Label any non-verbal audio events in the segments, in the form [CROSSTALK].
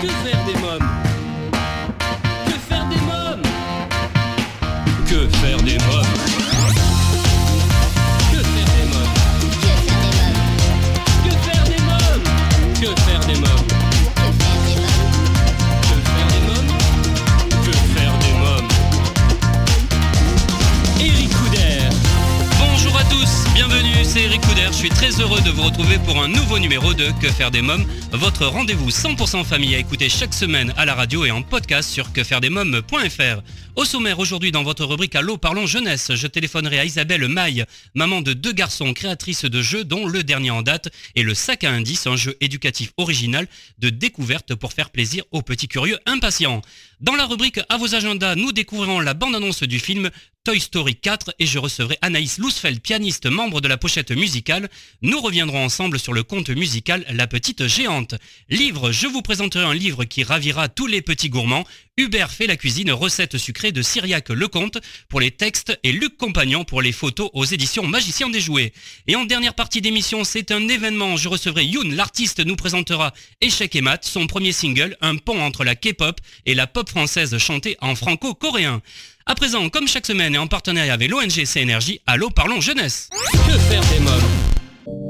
Que faire des moms? Que faire des moms? Que faire des moms? Que faire des moms? Que faire des moms? Que faire des moms? Que faire des moms? Que faire des moms? Eric Couder! Bonjour à tous! Bienvenue! C'est Eric Couder! Très heureux de vous retrouver pour un nouveau numéro de Que faire des mômes, votre rendez-vous 100% famille à écouter chaque semaine à la radio et en podcast sur quefairedesmômes.fr. Au sommaire aujourd'hui dans votre rubrique Allô parlons jeunesse, je téléphonerai à Isabelle Maille, maman de deux garçons, créatrice de jeux dont le dernier en date est le sac à indice, un jeu éducatif original de découverte pour faire plaisir aux petits curieux impatients. Dans la rubrique À vos agendas, nous découvrirons la bande-annonce du film Toy Story 4 et je recevrai Anaïs Lousfeld, pianiste, membre de la pochette musicale. Nous reviendrons ensemble sur le conte musical La Petite Géante. Livre, je vous présenterai un livre qui ravira tous les petits gourmands. Hubert fait la cuisine, recette sucrée de Cyriac Lecomte pour les textes et Luc Compagnon pour les photos aux éditions Magicien des Jouets. Et en dernière partie d'émission, c'est un événement. Je recevrai Youn, l'artiste nous présentera Échec et Mat, son premier single, un pont entre la K-pop et la pop française chantée en franco-coréen. À présent, comme chaque semaine et en partenariat avec l'ONG CNRJ, Allô Parlons Jeunesse. Que faire des mômes?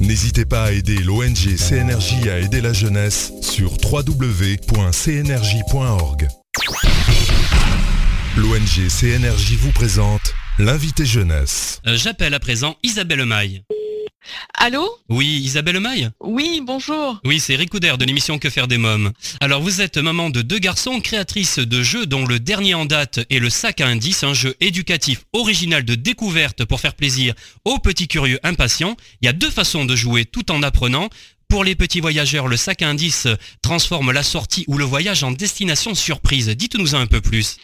N'hésitez pas à aider l'ONG CNRJ à aider la jeunesse sur www.cnrj.org. L'ONG CNRJ vous présente l'invité jeunesse. Euh, J'appelle à présent Isabelle Maille. Allô Oui, Isabelle Maille Oui, bonjour. Oui, c'est Eric Couder de l'émission Que faire des mômes. Alors vous êtes maman de deux garçons, créatrice de jeux dont le dernier en date est le sac à indice, un jeu éducatif original de découverte pour faire plaisir aux petits curieux impatients. Il y a deux façons de jouer tout en apprenant. Pour les petits voyageurs, le sac à indice transforme la sortie ou le voyage en destination surprise. Dites-nous un peu plus.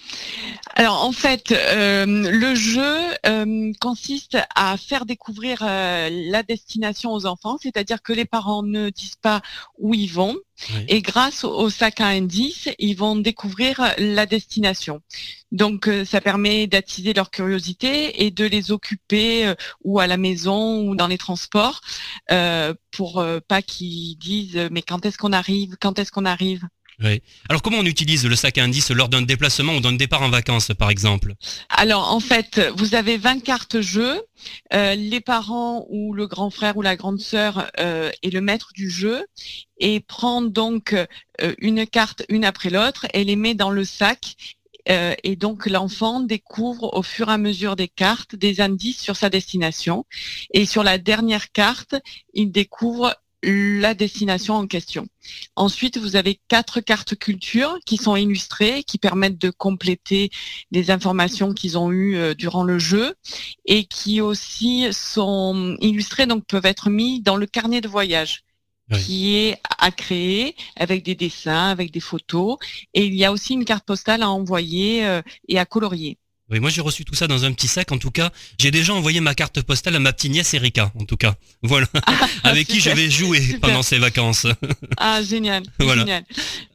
Alors en fait, euh, le jeu euh, consiste à faire découvrir euh, la destination aux enfants, c'est-à-dire que les parents ne disent pas où ils vont. Oui. Et grâce au, au sac à indice, ils vont découvrir la destination. Donc euh, ça permet d'attiser leur curiosité et de les occuper euh, ou à la maison ou dans les transports euh, pour euh, pas qu'ils disent mais quand est-ce qu'on arrive, quand est-ce qu'on arrive? Alors comment on utilise le sac à indice lors d'un déplacement ou d'un départ en vacances par exemple? Alors en fait, vous avez 20 cartes jeu. Euh, les parents ou le grand frère ou la grande sœur euh, est le maître du jeu et prend donc euh, une carte une après l'autre et les met dans le sac. Et donc l'enfant découvre au fur et à mesure des cartes des indices sur sa destination. Et sur la dernière carte, il découvre la destination en question. Ensuite, vous avez quatre cartes culture qui sont illustrées, qui permettent de compléter les informations qu'ils ont eues euh, durant le jeu et qui aussi sont illustrées, donc peuvent être mis dans le carnet de voyage Oui. qui est à créer avec des dessins, avec des photos. Et il y a aussi une carte postale à envoyer euh, et à colorier. Oui, moi j'ai reçu tout ça dans un petit sac. En tout cas, j'ai déjà envoyé ma carte postale à ma petite nièce Erika. En tout cas, voilà, [LAUGHS] avec qui je vais jouer super. pendant ces vacances. Ah, génial. [LAUGHS] Voilà. génial.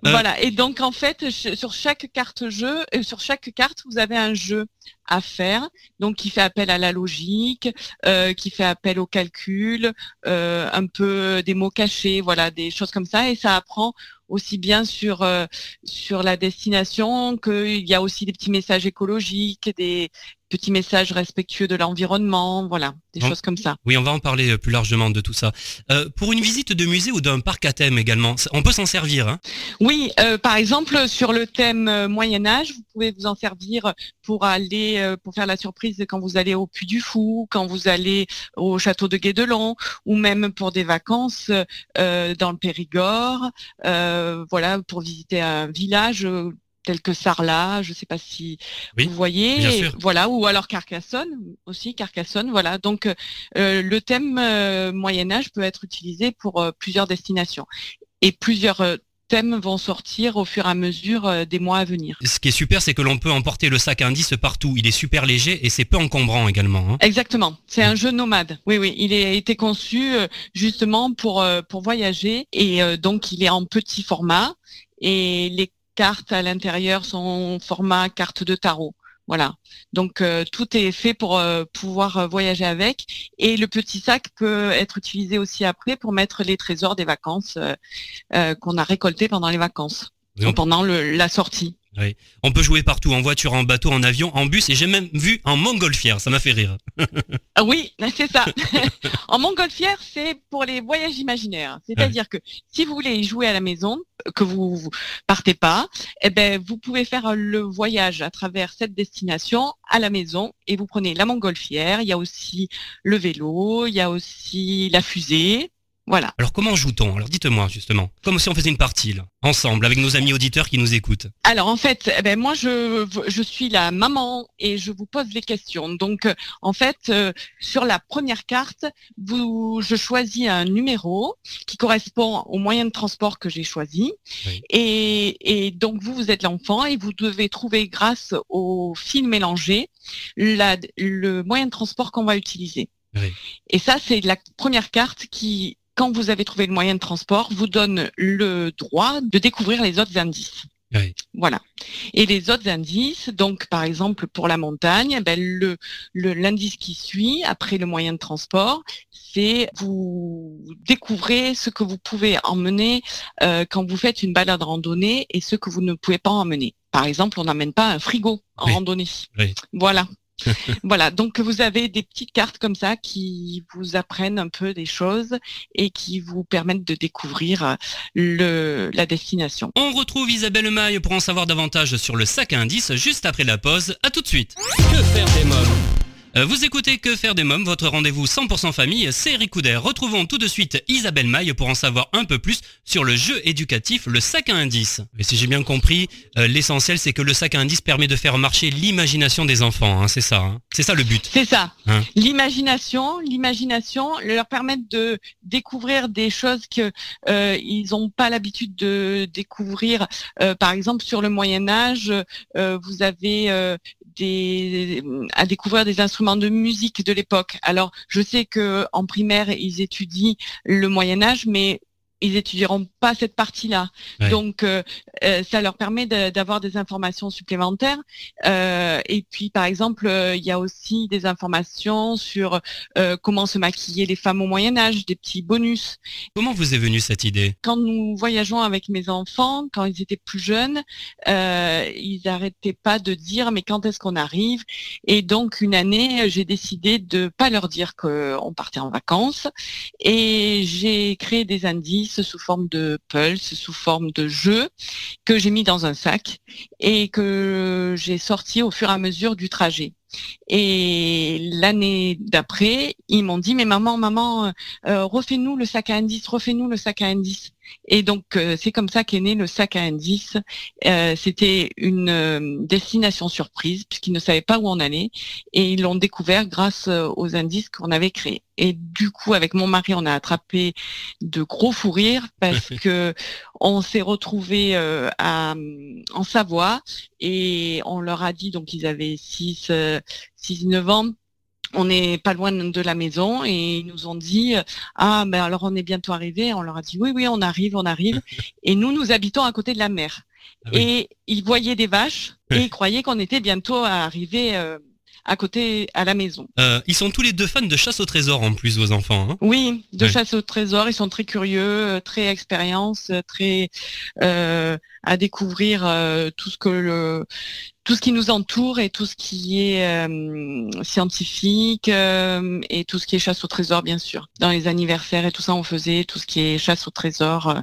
Euh, Voilà. Et donc, en fait, sur chaque carte jeu, euh, sur chaque carte, vous avez un jeu à faire, donc qui fait appel à la logique, euh, qui fait appel au calcul, un peu des mots cachés, voilà, des choses comme ça. Et ça apprend aussi bien sur euh, sur la destination qu'il y a aussi des petits messages écologiques, des petits messages respectueux de l'environnement, voilà, des Bon. choses comme ça. Oui, on va en parler euh, plus largement de tout ça. Euh, pour une visite de musée ou d'un parc à thème également, on peut s'en servir. Hein? Oui, euh, par exemple, sur le thème Moyen Âge, vous pouvez vous en servir pour aller, euh, pour faire la surprise quand vous allez au Puy du Fou, quand vous allez au château de Guédelon, ou même pour des vacances euh, dans le Périgord, euh, voilà, pour visiter un village. Euh, tel que Sarlat, je ne sais pas si Oui, vous voyez, et voilà, ou alors Carcassonne aussi, Carcassonne, voilà. Donc euh, le thème euh, Moyen Âge peut être utilisé pour euh, plusieurs destinations et plusieurs euh, thèmes vont sortir au fur et à mesure euh, des mois à venir. Ce qui est super, c'est que l'on peut emporter le sac indice partout. Il est super léger et c'est peu encombrant également. hein. Exactement. C'est un jeu nomade. Oui, oui. Il a été conçu euh, justement pour euh, pour voyager et euh, donc il est en petit format et les cartes à l'intérieur sont format carte de tarot. Voilà. Donc euh, tout est fait pour euh, pouvoir euh, voyager avec et le petit sac peut être utilisé aussi après pour mettre les trésors des vacances euh, euh, qu'on a récoltés pendant les vacances, pendant le- la sortie. On peut jouer partout, en voiture, en bateau, en avion, en bus et j'ai même vu en montgolfière. Ça m'a fait rire. [LAUGHS] Ah oui, c'est ça. [LAUGHS] en montgolfière, c'est pour les voyages imaginaires. C'est-à-dire que si vous voulez y jouer à la maison, que vous vous partez pas, eh ben vous pouvez faire le voyage à travers cette destination à la maison et vous prenez la montgolfière. Il y a aussi le vélo, il y a aussi la fusée. Voilà. Alors comment joue-t-on? Alors dites-moi justement. Comme si on faisait une partie là, ensemble, avec nos amis auditeurs qui nous écoutent. Alors en fait, eh ben moi je je suis la maman et je vous pose les questions. Donc en fait euh, sur la première carte, vous je choisis un numéro qui correspond au moyen de transport que j'ai choisi. Oui. Et, et donc vous vous êtes l'enfant et vous devez trouver grâce au fil mélangé la- le moyen de transport qu'on va utiliser. Oui. Et ça c'est la première carte qui quand vous avez trouvé le moyen de transport, vous donne le droit de découvrir les autres indices. Oui. Voilà. Et les autres indices, donc par exemple pour la montagne, ben, le le- l'indice qui suit après le moyen de transport, c'est vous découvrez ce que vous pouvez emmener euh, quand vous faites une balade randonnée et ce que vous ne pouvez pas emmener. Par exemple, on n'amène pas un frigo en Oui. randonnée. Oui. Voilà. [LAUGHS] voilà, donc vous avez des petites cartes comme ça qui vous apprennent un peu des choses et qui vous permettent de découvrir euh, le, la destination. On retrouve Isabelle Maille pour en savoir davantage sur le sac à indices juste après la pause. À tout de suite. Que faire des Euh, vous écoutez Que faire des mômes, votre rendez-vous 100% famille, c'est Eric Couder. Retrouvons tout de suite Isabelle Maille pour en savoir un peu plus sur le jeu éducatif, le sac à indices. Et si j'ai bien compris, euh, l'essentiel c'est que le sac à indices permet de faire marcher l'imagination des enfants, hein, c'est ça. hein. C'est ça le but. C'est ça. Hein. L'imagination, l'imagination leur permet de découvrir des choses que euh, ils n'ont pas l'habitude de découvrir. Euh, par exemple, sur le Moyen Âge, euh, vous avez euh, à découvrir des instruments de musique de l'époque. Alors, je sais que en primaire, ils étudient le Moyen Âge, mais ils étudieront pas cette partie-là. Ouais. Donc, euh, euh, ça leur permet de- d'avoir des informations supplémentaires. Euh, et puis, par exemple, il y a aussi des informations sur euh, comment se maquiller les femmes au Moyen Âge, des petits bonus. Comment vous est venue cette idée? Quand nous voyageons avec mes enfants, quand ils étaient plus jeunes, ils n'arrêtaient pas de dire mais quand est-ce qu'on arrive? Et donc une année, j'ai décidé de pas leur dire qu'on partait en vacances et j'ai créé des indices sous forme de pulse, sous forme de jeux que j'ai mis dans un sac et que j'ai sorti au fur et à mesure du trajet. Et l'année d'après, ils m'ont dit, mais maman, maman, euh, refais-nous le sac à indices, refais-nous le sac à indices. Et donc, euh, c'est comme ça qu'est né le sac à indices. Euh, C'était une euh, destination surprise, puisqu'ils ne savaient pas où on allait, et ils l'ont découvert grâce euh, aux indices qu'on avait créés. Et du coup, avec mon mari, on a attrapé de gros fous rires, parce [LAUGHS] que on s'est retrouvés euh, à, en Savoie, et on leur a dit, donc ils avaient 6, 6 9 ans, on n'est pas loin de la maison et ils nous ont dit ah ben alors on est bientôt arrivé on leur a dit oui oui on arrive on arrive [LAUGHS] et nous nous habitons à côté de la mer Ah oui. et ils voyaient des vaches et ils [LAUGHS] croyaient qu'on était bientôt arrivé euh, à côté à la maison Euh, Ils sont tous les deux fans de chasse au trésor en plus, vos enfants. hein oui de Ouais. chasse au trésor ils sont très curieux euh, très expérience euh, très euh, à découvrir euh, tout ce que le tout ce qui nous entoure et tout ce qui est euh, scientifique euh, et tout ce qui est chasse au trésor bien sûr. Dans les anniversaires et tout ça on faisait tout ce qui est chasse au trésor euh,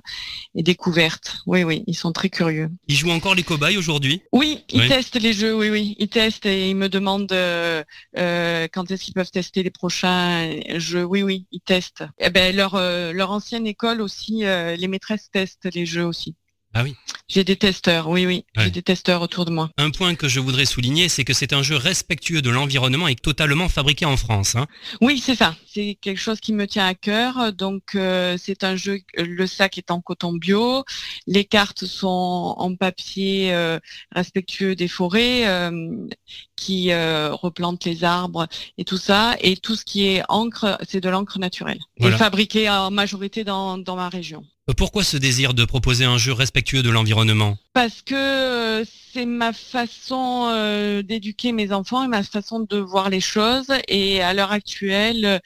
et découverte. Oui oui, ils sont très curieux. Ils jouent encore les cobayes aujourd'hui? Oui, ils Oui. testent les jeux, oui oui, ils testent et ils me demandent euh, euh, quand est-ce qu'ils peuvent tester les prochains jeux. Oui oui, ils testent. Eh ben leur euh, leur ancienne école aussi euh, les maîtresses testent les jeux aussi. Ah oui. J'ai des testeurs, oui, oui. Ouais. J'ai des testeurs autour de moi. Un point que je voudrais souligner, c'est que c'est un jeu respectueux de l'environnement et totalement fabriqué en France. hein. Oui, c'est ça. C'est quelque chose qui me tient à cœur. Donc, euh, c'est un jeu. Le sac est en coton bio. Les cartes sont en papier euh, respectueux des forêts, euh, qui euh, replantent les arbres et tout ça. Et tout ce qui est encre, c'est de l'encre naturelle Voilà. et fabriqué en majorité dans, dans ma région. Pourquoi ce désir de proposer un jeu respectueux de l'environnement? Parce que euh, c'est ma façon euh, d'éduquer mes enfants et ma façon de voir les choses. Et à l'heure actuelle,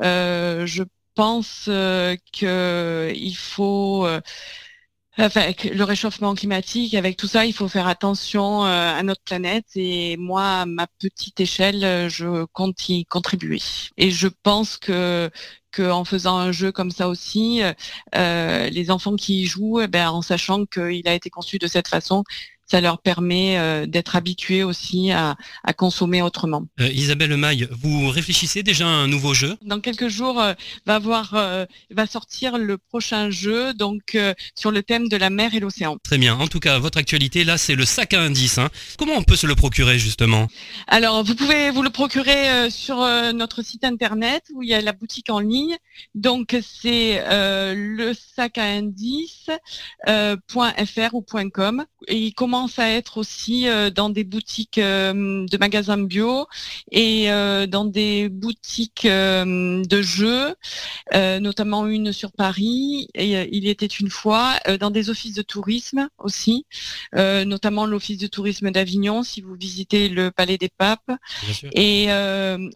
euh, je pense euh, que il faut, avec le réchauffement climatique, avec tout ça, il faut faire attention à notre planète. Et moi, à ma petite échelle, je compte y contribuer. Et je pense que qu'en faisant un jeu comme ça aussi, euh, les enfants qui y jouent, eh ben, en sachant qu'il a été conçu de cette façon, ça leur permet euh, d'être habitués aussi à, à consommer autrement. Euh, Isabelle Maille, vous réfléchissez déjà à un nouveau jeu? Dans quelques jours, euh, va voir, va sortir le prochain jeu, donc sur le thème de la mer et l'océan. Très bien. En tout cas, votre actualité, là, c'est le sac à indice. hein. Comment on peut se le procurer, justement? Alors, vous pouvez vous le procurer sur notre site internet où il y a la boutique en ligne. Donc, c'est le sac à indice euh, .fr ou .com. Et il commence à être aussi euh, dans des boutiques euh, de magasins bio et euh, dans des boutiques de jeux, notamment une sur Paris. Et il y était une fois dans des offices de tourisme aussi, notamment l'office de tourisme d'Avignon si vous visitez le Palais des Papes. Et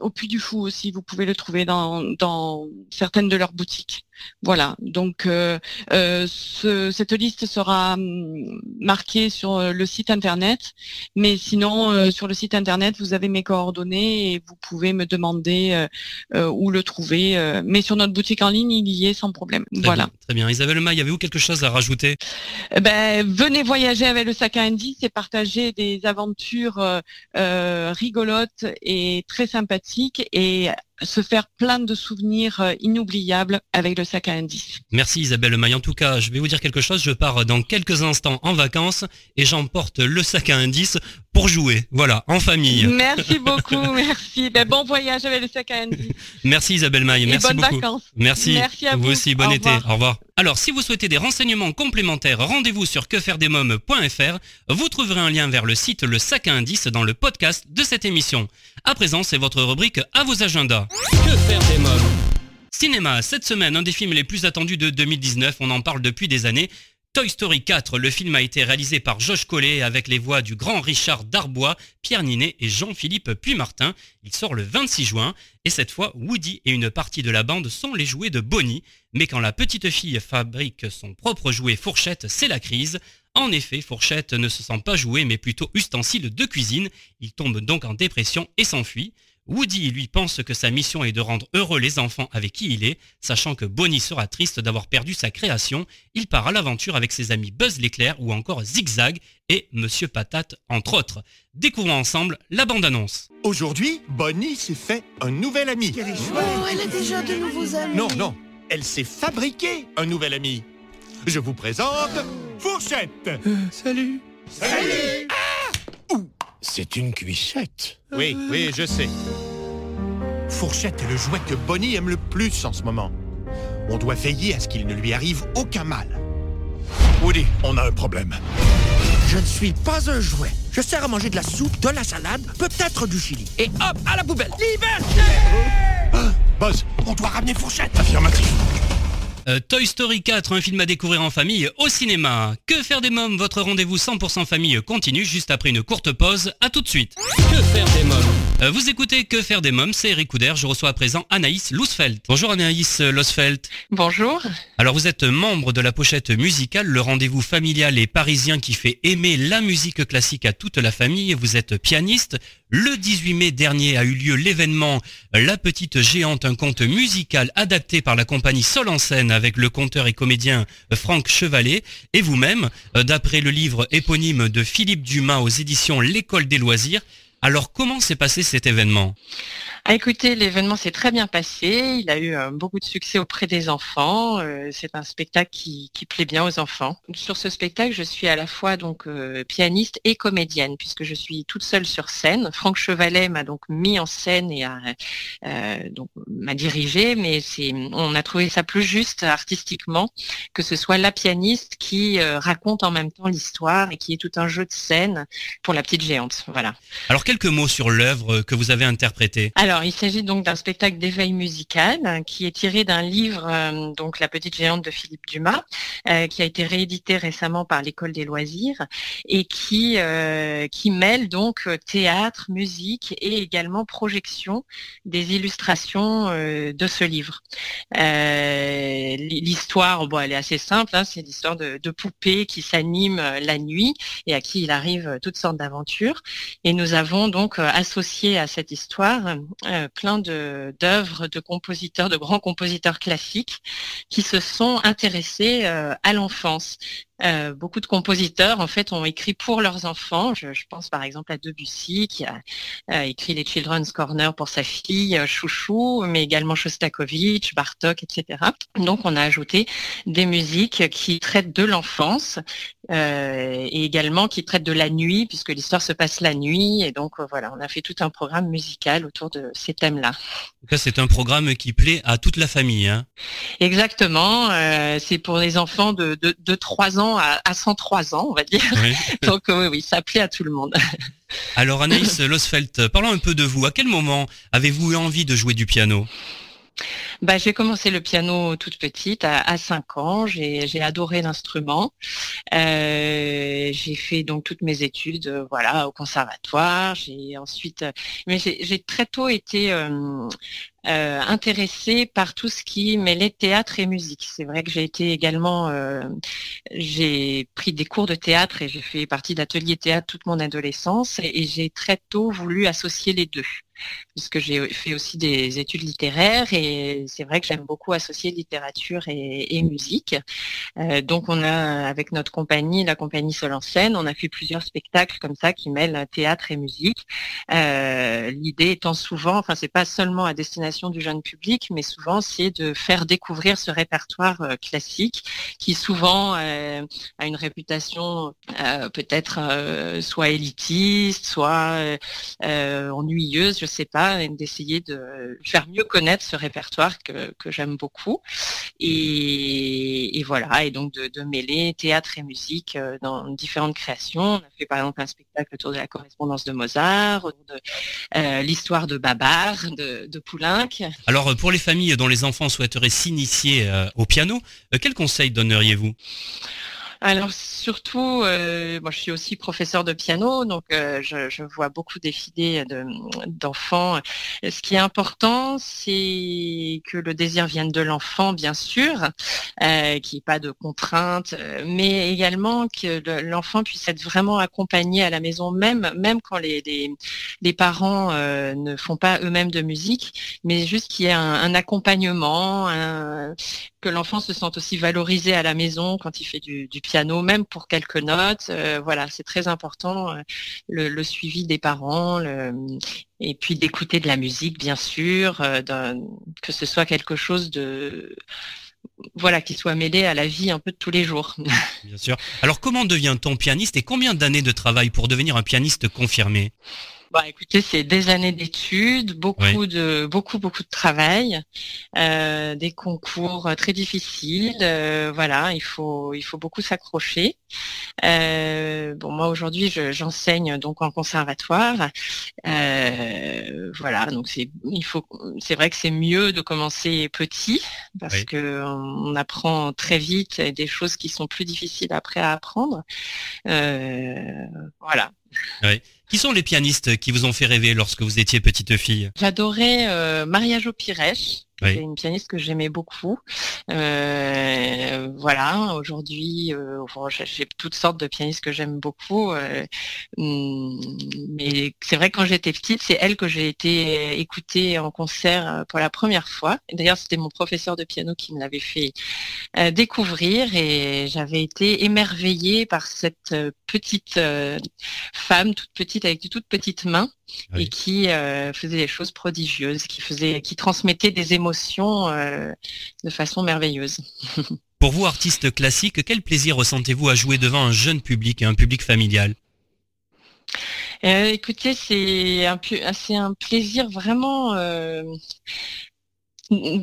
au Puy du Fou aussi, vous pouvez le trouver dans, dans certaines de leurs boutiques. Voilà, donc euh, euh, ce- cette liste sera hum, marquée sur euh, le site internet, mais sinon euh, sur le site internet vous avez mes coordonnées et vous pouvez me demander où le trouver. euh, mais sur notre boutique en ligne, il y est sans problème. Très voilà. bien, très bien. Isabelle Maille, avez-vous quelque chose à rajouter? Eh Ben, venez voyager avec le sac à indice et partager des aventures rigolotes et très sympathiques et se faire plein de souvenirs euh, inoubliables avec le sac à indice. Merci Isabelle Maille. En tout cas, je vais vous dire quelque chose. Je pars dans quelques instants en vacances et j'emporte le sac à indice pour jouer. Voilà, en famille. Merci beaucoup, merci. Ben, bon voyage avec le sac à indice Merci Isabelle Maille. et Merci bonnes beaucoup. vacances. Merci. Merci à vous. aussi, bon Au été. revoir. Au revoir. Alors, si vous souhaitez des renseignements complémentaires, rendez-vous sur quefairedesmoms.fr. Vous trouverez un lien vers le site Le Sac à Indice dans le podcast de cette émission. À présent, c'est votre rubrique à vos agendas. Que faire des mômes? Cinéma, cette semaine, un des films les plus attendus de 2019, on en parle depuis des années. Toy Story 4, le film a été réalisé par Josh Collet avec les voix du grand Richard Darbois, Pierre Ninet et Jean-Philippe Puy-Martin. Il sort le 26 juin et cette fois, Woody et une partie de la bande sont les jouets de Bonnie. Mais quand la petite fille fabrique son propre jouet Fourchette, c'est la crise. En effet, Fourchette ne se sent pas jouet mais plutôt ustensile de cuisine. Il tombe donc en dépression et s'enfuit. Woody, lui, pense que sa mission est de rendre heureux les enfants avec qui il est, sachant que Bonnie sera triste d'avoir perdu sa création. Il part à l'aventure avec ses amis Buzz l'éclair ou encore Zigzag et Monsieur Patate, entre autres. Découvrons ensemble la bande-annonce. Aujourd'hui, Bonnie s'est fait un nouvel ami. Oh, elle a déjà de nouveaux amis. Non, non, elle s'est fabriqué un nouvel ami. Je vous présente Fourchette. Salut. Salut C'est une cuissette. Oui, oui, je sais. Fourchette est le jouet que Bonnie aime le plus en ce moment. On doit veiller à ce qu'il ne lui arrive aucun mal. Woody, on a un problème. Je ne suis pas un jouet. Je sers à manger de la soupe, de la salade, peut-être du chili. Et hop, à la poubelle. Liberté Buzz, on doit ramener Fourchette. Affirmatif. Euh, Toy Story 4, un film à découvrir en famille au cinéma. Que faire des mômes? Votre rendez-vous 100% famille continue juste après une courte pause. À tout de suite. Que faire des mômes? Euh, vous écoutez Que faire des mômes? C'est Eric Couder. Je reçois à présent Anaïs Loosfeld. Bonjour Anaïs Loosfeld. Bonjour. Alors vous êtes membre de la pochette musicale, le rendez-vous familial et parisien qui fait aimer la musique classique à toute la famille. Vous êtes pianiste. Le 18 mai dernier a eu lieu l'événement La Petite Géante, un conte musical adapté par la compagnie Sol en scène avec le conteur et comédien Franck Chevalet et vous-même, euh, d'après le livre éponyme de Philippe Dumas aux éditions L'École des loisirs. Alors comment s'est passé cet événement? Ah, écoutez, l'événement s'est très bien passé. Il a eu euh, beaucoup de succès auprès des enfants. Euh, c'est un spectacle qui, qui, plaît bien aux enfants. Sur ce spectacle, je suis à la fois donc euh, pianiste et comédienne puisque je suis toute seule sur scène. Franck Chevalet m'a donc mis en scène et a, donc m'a dirigé, mais c'est on a trouvé ça plus juste artistiquement que ce soit la pianiste qui raconte en même temps l'histoire et qui est tout un jeu de scène pour la petite géante. Voilà. Alors quelques mots sur l'œuvre que vous avez interprétée. Alors, il s'agit donc d'un spectacle d'éveil musical hein, qui est tiré d'un livre, euh, donc La Petite Géante de Philippe Dumas, euh, qui a été réédité récemment par l'École des loisirs et qui, euh, qui mêle donc théâtre, musique et également projection des illustrations de ce livre. l'histoire, bon, elle est assez simple, hein, c'est l'histoire de, de poupées qui s'animent la nuit et à qui il arrive toutes sortes d'aventures. Et nous avons donc associé à cette histoire euh, plein d'œuvres de, compositeurs, de grands compositeurs classiques qui se sont intéressés euh, à l'enfance. Euh, beaucoup de compositeurs en fait ont écrit pour leurs enfants. Je, pense par exemple à Debussy qui a écrit les Children's Corner pour sa fille Chouchou, mais également Shostakovich, Bartok, etc. Donc on a ajouté des musiques qui traitent de l'enfance et également qui traitent de la nuit puisque l'histoire se passe la nuit et donc voilà on a fait tout un programme musical autour de ces thèmes-là. C'est un programme qui plaît à toute la famille. Hein. Exactement. Euh, c'est pour les enfants de, de, 3 ans à, 103 ans, on va dire. [LAUGHS] Donc oui, oui, ça plaît à tout le monde. [LAUGHS] Alors Anaïs Losfeld, parlons un peu de vous. À quel moment avez-vous eu envie de jouer du piano? Bah, j'ai commencé le piano toute petite, à, à 5 ans. J'ai adoré l'instrument. Euh, j'ai fait donc toutes mes études, euh, voilà, au conservatoire. J'ai ensuite, euh, mais j'ai très tôt été euh, intéressée par tout ce qui mêlait théâtre et musique. C'est vrai que j'ai été également, j'ai pris des cours de théâtre et j'ai fait partie d'ateliers théâtre toute mon adolescence et j'ai très tôt voulu associer les deux puisque j'ai fait aussi des études littéraires et c'est vrai que j'aime beaucoup associer littérature et, musique. Euh, donc on a, avec notre compagnie, la compagnie Sol en scène, on a fait plusieurs spectacles comme ça qui mêlent théâtre et musique. Euh, L'idée étant souvent, enfin c'est pas seulement à destination du jeune public, mais souvent c'est de faire découvrir ce répertoire euh, classique qui souvent a une réputation peut-être soit élitiste, soit ennuyeuse pas, d'essayer de faire mieux connaître ce répertoire que, j'aime beaucoup. Et, voilà, et donc de, mêler théâtre et musique euh, dans différentes créations. On a fait par exemple un spectacle autour de la correspondance de Mozart, de euh, l'histoire de Babar, de, de Poulenc. Alors pour les familles dont les enfants souhaiteraient s'initier euh, au piano, quels conseils donneriez-vous? Alors surtout, euh, moi je suis aussi professeur de piano, donc euh, je, vois beaucoup défiler d'enfants. Ce qui est important, c'est que le désir vienne de l'enfant, bien sûr, euh, qu'il n'y ait pas de contraintes, mais également que l'enfant puisse être vraiment accompagné à la maison, même même quand les, les, parents ne font pas eux-mêmes de musique, mais juste qu'il y ait un, accompagnement, que l'enfant se sente aussi valorisé à la maison quand il fait du, piano, même pour quelques notes. Euh, voilà, c'est très important euh, le, suivi des parents, et puis d'écouter de la musique, bien sûr, euh, que ce soit quelque chose de voilà, qui soit mêlé à la vie un peu de tous les jours. [LAUGHS] Bien sûr. Alors comment devient-on pianiste et combien d'années de travail pour devenir un pianiste confirmé? Bah, écoutez, c'est des années d'études, beaucoup de beaucoup beaucoup de travail, euh, des concours très difficiles. Euh, voilà, il faut il faut beaucoup s'accrocher. Euh, bon, moi aujourd'hui, j'enseigne donc en conservatoire. voilà, donc c'est il faut c'est vrai que c'est mieux de commencer petit parce que on apprend très vite des choses qui sont plus difficiles après à apprendre. voilà. Qui sont les pianistes qui vous ont fait rêver lorsque vous étiez petite fille? J'adorais euh, Maria C'est une pianiste que j'aimais beaucoup. Euh, voilà, aujourd'hui, euh, j'ai toutes sortes de pianistes que j'aime beaucoup. Euh, mm, mais c'est vrai que quand j'étais petite, c'est elle que j'ai été écoutée en concert pour la première fois. D'ailleurs, c'était mon professeur de piano qui me l'avait fait découvrir et j'avais été émerveillée par cette petite femme, toute petite, avec de toutes petites mains. Et qui euh, faisait des choses prodigieuses, qui faisait, qui transmettait des émotions euh, de façon merveilleuse. [LAUGHS] Pour vous, artiste classique, quel plaisir ressentez-vous à jouer devant un jeune public, un public familial? Euh, écoutez, c'est un, plaisir vraiment euh,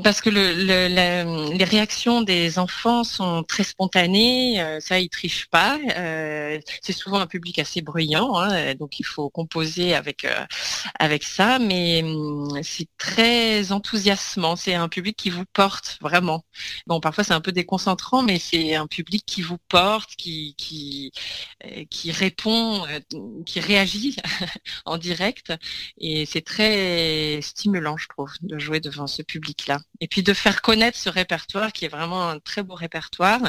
parce que les réactions des enfants sont très spontanées, euh, ça ils trichent pas. euh, c'est souvent un public assez bruyant, hein, donc il faut composer avec euh, avec ça, mais hum, c'est très enthousiasmant. C'est un public qui vous porte vraiment. Bon, parfois c'est un peu déconcentrant, mais c'est un public qui vous porte, qui qui euh, qui répond, euh, qui réagit [LAUGHS] en direct, et c'est très stimulant, je trouve, de jouer devant ce public-là. Et puis de faire connaître ce répertoire, qui est vraiment un très beau répertoire.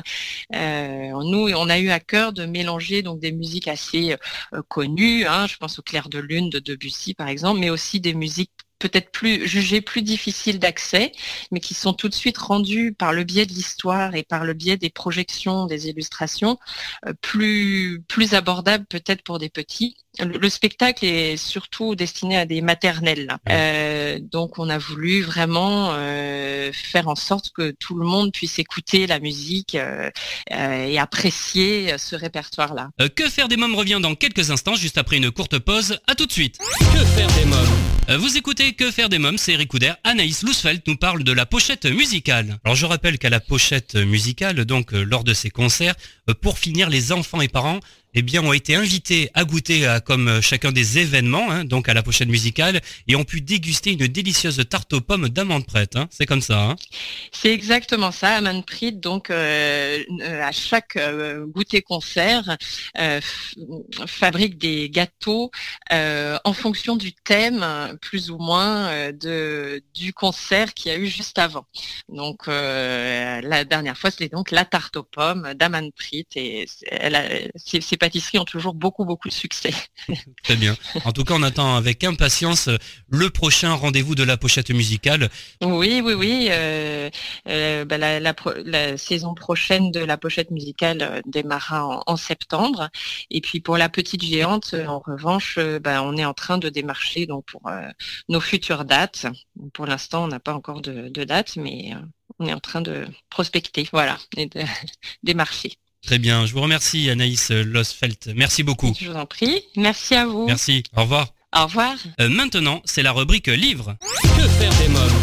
Euh, nous, on a eu à cœur de mélanger donc des musiques assez euh, connues. hein, je pense au Clair de lune de Debussy, par exemple, mais aussi des musiques peut-être plus jugées plus difficiles d'accès, mais qui sont tout de suite rendues par le biais de l'histoire et par le biais des projections, des illustrations, euh, plus plus abordables peut-être pour des petits. Le, le spectacle est surtout destiné à des maternelles. Euh, donc on a voulu vraiment euh, faire en sorte que tout le monde puisse écouter la musique euh, et apprécier ce répertoire-là. Euh, Que faire des mômes revient dans quelques instants, juste après une courte pause. À tout de suite. Que faire des mômes? Vous écoutez Que faire des mômes, c'est Eric Couder. Anaïs Lousfeld nous parle de la pochette musicale. Alors je rappelle qu'à la pochette musicale, donc lors de ces concerts, pour finir, les enfants et parents eh bien, ont été invités à goûter comme euh, chacun des événements, hein, donc à la pochette musicale, et ont pu déguster une délicieuse tarte aux pommes d'amande prête. Hein. C'est comme ça. Hein. C'est exactement ça. Amanpreet, donc euh, euh, à chaque goûter concert, fabrique des gâteaux en fonction du thème, plus ou moins du concert qu'il y a eu juste avant. Donc la dernière fois, c'était donc la tarte aux pommes ces, ces pâtisseries ont toujours beaucoup beaucoup de succès. [LAUGHS] Très bien. En tout cas, on attend avec impatience le prochain rendez-vous de la pochette musicale. Oui, oui, oui. euh, euh, bah, la, la pro- la saison prochaine de la pochette musicale euh, démarrera en, en septembre. Et puis pour la petite géante, en revanche, bah, on est en train de démarcher donc pour euh, nos futures dates. Pour l'instant, on n'a pas encore de, de date, mais on est en train de prospecter, voilà, et de [LAUGHS] démarcher. Très bien. Je vous remercie, Anaïs Losfeld. Merci beaucoup. Je vous en prie. Merci à vous. Merci. Au revoir. Au revoir. Euh, maintenant, c'est la rubrique livre. Que faire des mômes?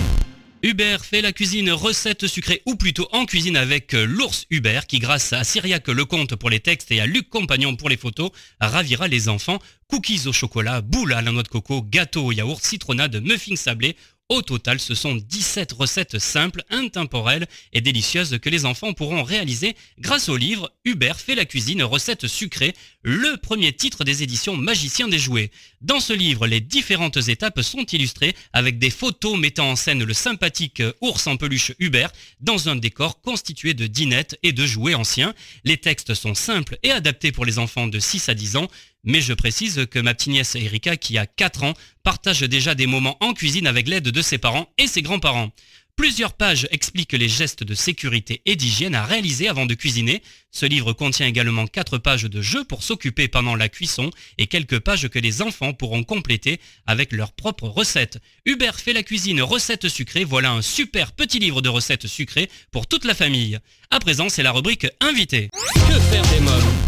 Hubert fait la cuisine recette sucrée ou plutôt en cuisine avec euh, l'ours Hubert qui grâce à Cyriaque Lecomte pour les textes et à Luc Compagnon pour les photos ravira les enfants. Cookies au chocolat, boules à la noix de coco, gâteaux au yaourt, citronnade, muffins sablés. Au total, ce sont 17 recettes simples, intemporelles et délicieuses que les enfants pourront réaliser grâce au livre Hubert fait la cuisine recette sucrée, le premier titre des éditions Magicien des jouets. Dans ce livre, les différentes étapes sont illustrées avec des photos mettant en scène le sympathique ours en peluche Hubert dans un décor constitué de dinettes et de jouets anciens. Les textes sont simples et adaptés pour les enfants de 6 à 10 ans, mais je précise que ma petite nièce Erika, qui a 4 ans, partage déjà des moments en cuisine avec l'aide de ses parents et ses grands-parents. Plusieurs pages expliquent les gestes de sécurité et d'hygiène à réaliser avant de cuisiner. Ce livre contient également quatre pages de jeux pour s'occuper pendant la cuisson et quelques pages que les enfants pourront compléter avec leurs propres recettes. Hubert fait la cuisine recettes sucrées, voilà un super petit livre de recettes sucrées pour toute la famille. À présent, c'est la rubrique invité. Que faire des Euh,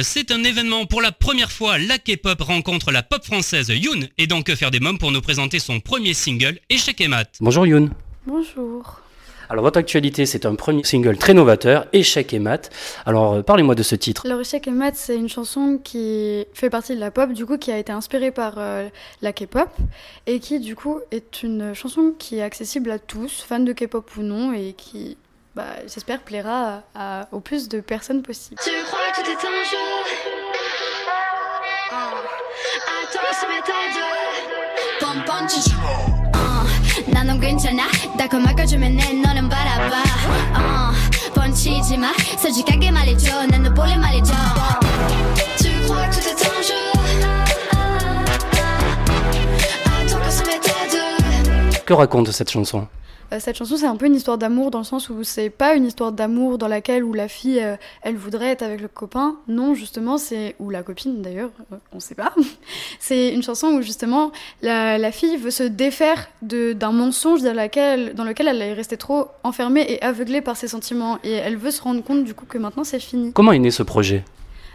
C'est un événement pour la première fois, la K-pop rencontre la pop française Yoon et donc Que faire des mômes pour nous présenter son premier single Échec et mat. Bonjour Youn. Bonjour. Alors votre actualité, c'est un premier single très novateur, Échec et mat. Alors euh, parlez-moi de ce titre. Alors Échec et Mat, c'est une chanson qui fait partie de la pop, du coup qui a été inspirée par euh, la K-pop et qui du coup est une chanson qui est accessible à tous, fans de K-pop ou non, et qui, bah, j'espère, plaira à, à- au plus de personnes possible. Tu crois que tout est un jeu Ah. Attends, c'est méthode Pom pom chichi uh, 나는 괜찮아 달콤한 꺼주면 내 너는 바라봐 uh, 번치지 마 솔직하게 말해줘 난너 볼래 말 que raconte cette chanson Euh, cette chanson, c'est un peu une histoire d'amour dans le sens où c'est pas une histoire d'amour dans laquelle où la fille, euh, elle voudrait être avec le copain. Non, justement, c'est ou la copine d'ailleurs, euh, on sait pas. [LAUGHS] c'est une chanson où justement la, la fille veut se défaire de d'un mensonge dans, laquelle, dans lequel elle est restée trop enfermée et aveuglée par ses sentiments et elle veut se rendre compte du coup que maintenant c'est fini. Comment est né ce projet?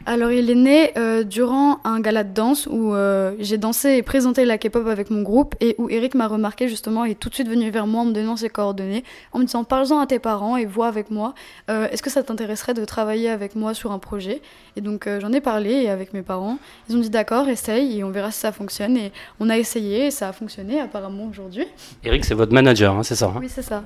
Alors il est né euh, durant un gala de danse où euh, j'ai dansé et présenté la K-pop avec mon groupe et où Eric m'a remarqué justement et est tout de suite venu vers moi en me donnant ses coordonnées, en me disant parle-en à tes parents et vois avec moi, euh, est-ce que ça t'intéresserait de travailler avec moi sur un projet? Et donc j'en ai parlé avec mes parents, ils ont dit d'accord, essaye et on verra si ça fonctionne. Et on a essayé et ça a fonctionné apparemment aujourd'hui. Eric c'est votre manager, hein, c'est ça hein? Oui c'est ça.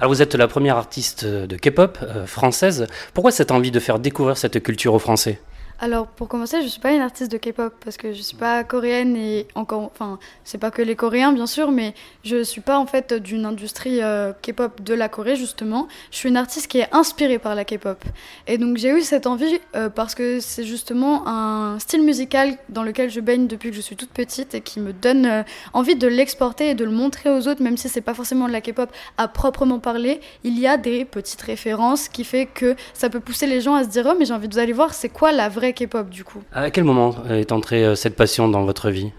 Alors vous êtes la première artiste de K-pop euh, française. Pourquoi cette envie de faire découvrir cette culture aux Français? Alors pour commencer, je suis pas une artiste de K-pop parce que je suis pas coréenne et encore, enfin c'est pas que les Coréens bien sûr, mais je suis pas en fait d'une industrie euh, K-pop de la Corée justement. Je suis une artiste qui est inspirée par la K-pop et donc j'ai eu cette envie euh, parce que c'est justement un style musical dans lequel je baigne depuis que je suis toute petite et qui me donne euh, envie de l'exporter et de le montrer aux autres, même si c'est pas forcément de la K-pop à proprement parler. Il y a des petites références qui fait que ça peut pousser les gens à se dire oh mais j'ai envie de vous aller voir c'est quoi la vraie K-pop du coup. À quel moment est entrée euh, cette passion dans votre vie?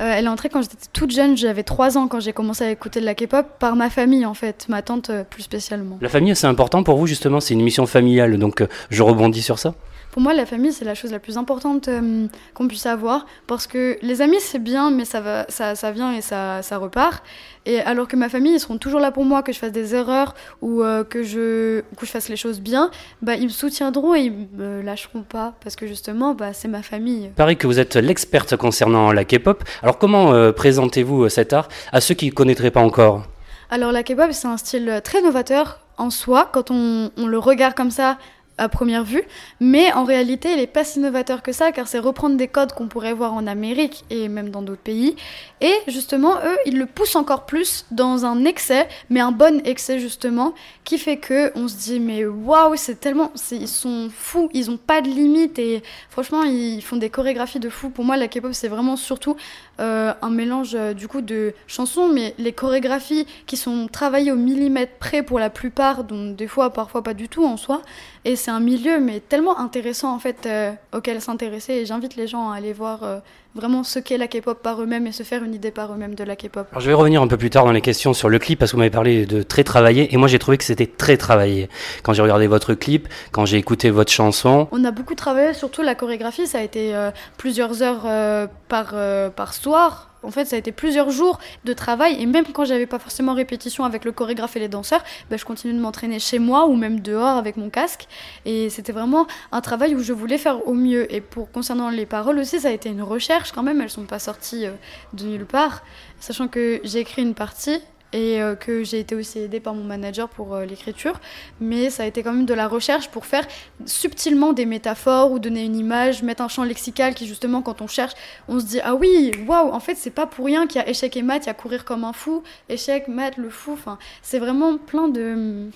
Euh, elle est entrée quand j'étais toute jeune, j'avais 3 ans quand j'ai commencé à écouter de la K-pop, par ma famille en fait, ma tante euh, plus spécialement. La famille, c'est important pour vous justement, c'est une mission familiale, donc euh, je rebondis sur ça? Pour moi, la famille, c'est la chose la plus importante euh, qu'on puisse avoir, parce que les amis, c'est bien, mais ça, va, ça, ça vient et ça, ça repart. Et alors que ma famille, ils seront toujours là pour moi, que je fasse des erreurs ou euh, que, je, que je fasse les choses bien, bah, ils me soutiendront et ils me lâcheront pas, parce que justement, bah, c'est ma famille. Il paraît que vous êtes l'experte concernant la K-pop. Alors comment euh, présentez-vous cet art à ceux qui ne connaîtraient pas encore? Alors la K-pop, c'est un style très novateur en soi, quand on, on le regarde comme ça à première vue, mais en réalité, il n'est pas si novateur que ça, car c'est reprendre des codes qu'on pourrait voir en Amérique et même dans d'autres pays. Et justement, eux, ils le poussent encore plus dans un excès, mais un bon excès justement, qui fait que on se dit mais waouh, c'est tellement, ils sont fous, ils ont pas de limite et franchement, ils font des chorégraphies de fous. Pour moi, la K-pop, c'est vraiment surtout euh, un mélange euh, du coup de chansons, mais les chorégraphies qui sont travaillées au millimètre près pour la plupart, donc des fois, parfois pas du tout en soi. Et c'est un milieu mais tellement intéressant en fait euh, auquel s'intéresser et j'invite les gens à aller voir vraiment ce qu'est la K-pop par eux-mêmes et se faire une idée par eux-mêmes de la K-pop. Alors je vais revenir un peu plus tard dans les questions sur le clip parce que vous m'avez parlé de très travaillé et moi j'ai trouvé que c'était très travaillé. Quand j'ai regardé votre clip, quand j'ai écouté votre chanson, On a beaucoup travaillé, surtout la chorégraphie, ça a été euh, plusieurs heures euh, par, euh, par soir. En fait, ça a été plusieurs jours de travail et même quand j'avais pas forcément répétition avec le chorégraphe et les danseurs, bah, je continuais de m'entraîner chez moi ou même dehors avec mon casque. Et c'était vraiment un travail où je voulais faire au mieux. Et pour concernant les paroles aussi, ça a été une recherche quand même. Elles sont pas sorties euh, de nulle part, sachant que j'ai écrit une partie et euh, que j'ai été aussi aidée par mon manager pour euh, l'écriture. Mais ça a été quand même de la recherche pour faire subtilement des métaphores ou donner une image, mettre un champ lexical qui justement quand on cherche, on se dit ah oui, waouh, en fait c'est pas pour rien qu'il y a échec et mat, il y a courir comme un fou, échec, mat, le fou. Enfin, c'est vraiment plein de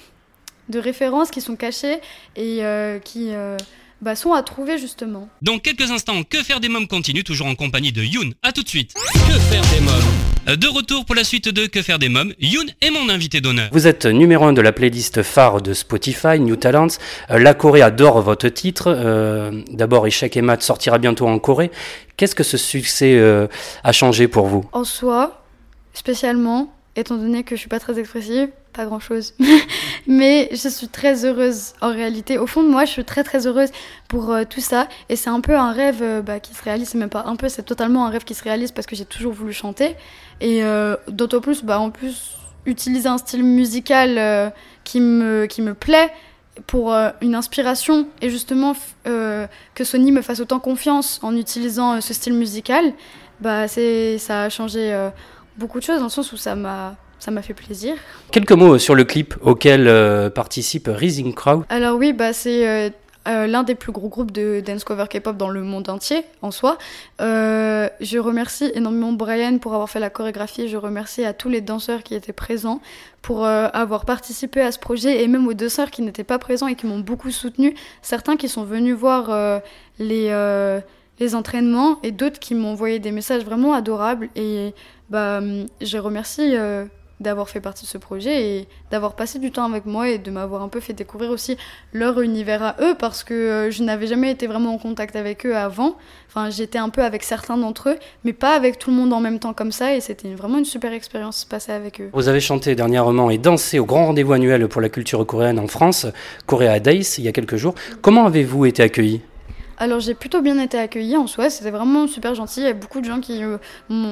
de références qui sont cachées et euh, qui bah, sont à trouver justement. Dans quelques instants, Que faire des mômes continue, toujours en compagnie de Yoon. À tout de suite. Que faire des mômes? De retour pour la suite de Que faire des mômes, Yoon est mon invité d'honneur. vous êtes numéro un de la playlist phare de Spotify, New Talents. Euh, la Corée adore votre titre. Euh, D'abord, Échec et Mat sortira bientôt en Corée. Qu'est-ce que ce succès euh, a changé pour vous? En soi, spécialement, étant donné que je suis pas très expressive, pas grand chose. [LAUGHS] Mais je suis très heureuse en réalité. Au fond de moi, je suis très très heureuse pour euh, tout ça. Et c'est un peu un rêve euh, bah, qui se réalise. C'est même pas un peu, c'est totalement un rêve qui se réalise parce que j'ai toujours voulu chanter. Et euh, d'autant plus, bah, en plus, utiliser un style musical qui, me, qui me plaît pour une inspiration et justement que Sony me fasse autant confiance en utilisant ce style musical, bah ça a changé beaucoup de choses dans le sens où ça m'a ça m'a fait plaisir. Quelques mots sur le clip auquel euh, participe Rising Crowd. Alors oui, bah c'est euh, euh, l'un des plus gros groupes de dance cover K-pop dans le monde entier en soi. Je remercie énormément Brian pour avoir fait la chorégraphie. Je remercie à tous les danseurs qui étaient présents pour avoir participé à ce projet et même aux danseurs qui n'étaient pas présents et qui m'ont beaucoup soutenu. Certains qui sont venus voir les les entraînements et d'autres qui m'ont envoyé des messages vraiment adorables et bah hum, je remercie euh, d'avoir fait partie de ce projet et d'avoir passé du temps avec moi et de m'avoir un peu fait découvrir aussi leur univers à eux parce que euh, je n'avais jamais été vraiment en contact avec eux avant. Enfin, j'étais un peu avec certains d'entre eux, mais pas avec tout le monde en même temps comme ça et c'était vraiment une super expérience passée avec eux. Vous avez chanté dernièrement et dansé au grand rendez-vous annuel pour la culture coréenne en France, Korea Days, il y a quelques jours. Comment avez-vous été accueilli? Alors j'ai plutôt bien été accueillie en soi, c'était vraiment super gentil. Il y a beaucoup de gens qui euh,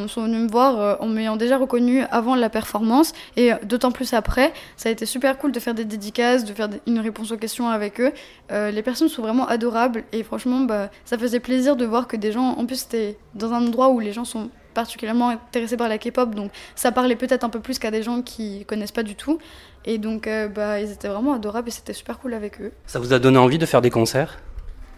sont venus me voir euh, en m'ayant déjà reconnu avant la performance et euh, d'autant plus après. Ça a été super cool de faire des dédicaces, de faire une réponse aux questions avec eux. Les personnes sont vraiment adorables et franchement bah, ça faisait plaisir de voir que des gens, en plus c'était dans un endroit où les gens sont particulièrement intéressés par la K-pop, donc ça parlait peut-être un peu plus qu'à des gens qui connaissent pas du tout. Et donc bah, ils étaient vraiment adorables et c'était super cool avec eux. Ça vous a donné envie de faire des concerts?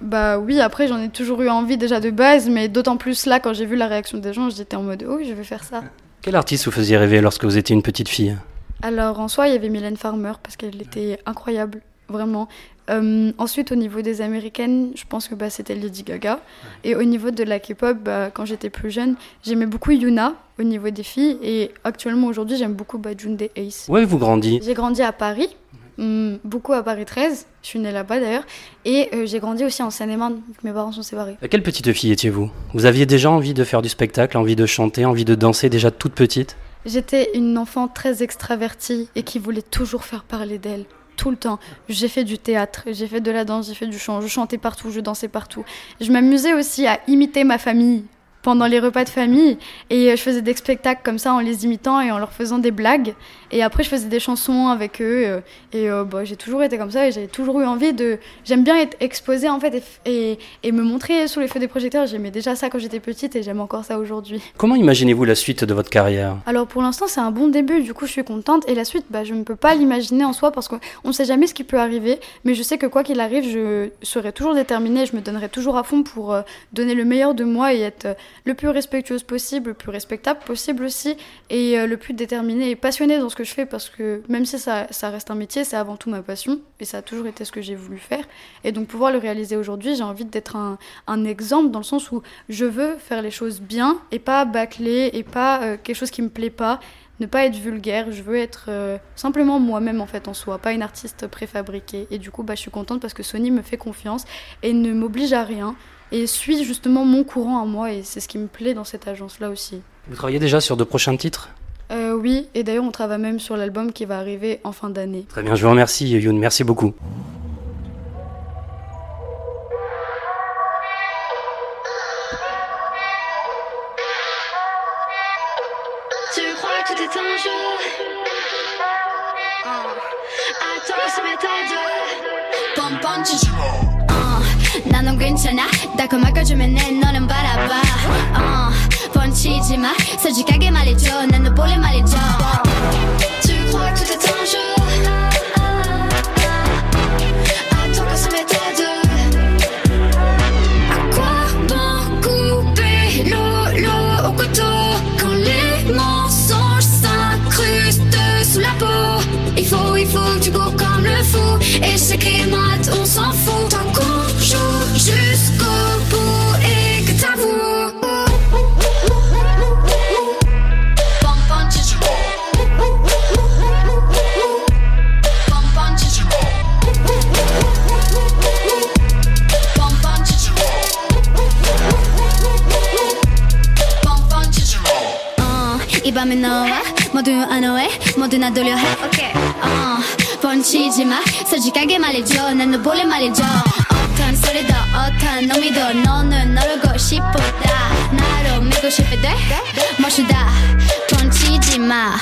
Bah oui, après j'en ai toujours eu envie déjà de base, mais d'autant plus là quand j'ai vu la réaction des gens, j'étais en mode oh je vais faire ça. Quel artiste vous faisiez rêver lorsque vous étiez une petite fille? Alors en soi il y avait Mylène Farmer parce qu'elle était incroyable, vraiment. Euh, ensuite au niveau des américaines, je pense que bah, c'était Lady Gaga. Et au niveau de la K-pop, bah, quand j'étais plus jeune, j'aimais beaucoup Yuna au niveau des filles. Et actuellement aujourd'hui j'aime beaucoup bah, June Day Ace. Où avez-vous grandi? J'ai grandi à Paris, beaucoup à Paris 13, je suis née là-bas d'ailleurs. Et euh, j'ai grandi aussi en Seine-et-Marne, vu que mes parents sont séparés. Quelle petite fille étiez-vous? Vous aviez déjà envie de faire du spectacle, envie de chanter, envie de danser déjà toute petite? J'étais une enfant très extravertie et qui voulait toujours faire parler d'elle. Tout le temps. J'ai fait du théâtre, j'ai fait de la danse, j'ai fait du chant, je chantais partout, je dansais partout. Je m'amusais aussi à imiter ma famille pendant les repas de famille et euh, je faisais des spectacles comme ça en les imitant et en leur faisant des blagues et après je faisais des chansons avec eux euh, et euh, bah, j'ai toujours été comme ça et j'ai toujours eu envie de j'aime bien être exposée en fait et, et, et me montrer sous les feux des projecteurs. J'aimais déjà ça quand j'étais petite et j'aime encore ça aujourd'hui. Comment imaginez-vous la suite de votre carrière? Alors pour l'instant c'est un bon début, du coup je suis contente. Et la suite bah, je ne peux pas l'imaginer en soi parce qu'on ne sait jamais ce qui peut arriver. Mais je sais que quoi qu'il arrive je serai toujours déterminée, je me donnerai toujours à fond pour euh, donner le meilleur de moi et être le plus respectueuse possible, le plus respectable possible aussi et le plus déterminée et passionnée dans ce que je fais parce que même si ça, ça reste un métier c'est avant tout ma passion et ça a toujours été ce que j'ai voulu faire et donc pouvoir le réaliser aujourd'hui j'ai envie d'être un, un exemple dans le sens où je veux faire les choses bien et pas bâcler et pas euh, quelque chose qui me plaît pas ne pas être vulgaire, je veux être euh, simplement moi-même en fait en soi, pas une artiste préfabriquée. Et du coup, bah, je suis contente parce que Sony me fait confiance et ne m'oblige à rien et suit justement mon courant à moi et c'est ce qui me plaît dans cette agence-là aussi. Vous travaillez déjà sur de prochains titres? Euh, oui, et d'ailleurs on travaille même sur l'album qui va arriver en fin d'année. Très bien, je vous remercie Youn, merci beaucoup. Tu crois que tout est un jeu Ah. Attends que ça m'étonne 뻔뻔 치지 어, 나는 괜찮아 달콤할 거주면 내 너는 바라봐 어, 번 치지 마 솔직하게 말해줘 난너 볼래 말해줘 Tu crois que tout est un jeu Attends que ça m'étonne À quoi bon couper l'eau, l'eau au couteau Quand les mensonges s'incrustent sous la peau Il faut, il faut que tu cours comme le fou Et chaque mat, on s'en fout 모두 안오해? 모두 나 돌려 해? okay. 어, 번치지 마. 솔직하게 말해줘. 난너 볼래 말해줘. 어떤 소리도 어떤 놈이도 너는 너르고 싶었다. 나로 믿고 싶어 돼? 멋있다. 번치지 마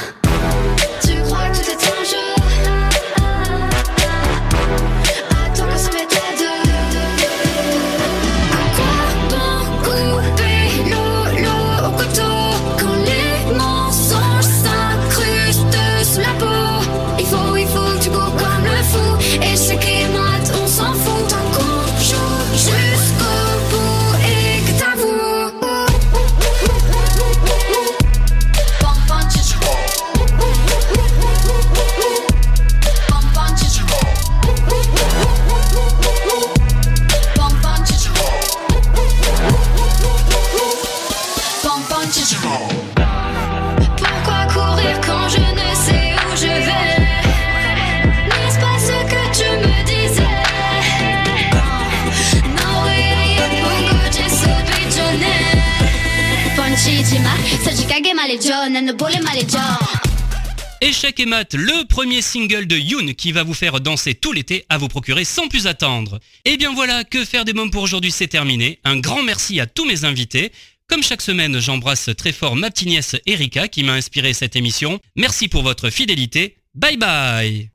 Le premier single de Yoon qui va vous faire danser tout l'été à vous procurer sans plus attendre. Et bien voilà, que faire des mômes pour aujourd'hui c'est terminé. Un grand merci à tous mes invités. Comme chaque semaine, j'embrasse très fort ma petite nièce Erika qui m'a inspiré cette émission. Merci pour votre fidélité. Bye bye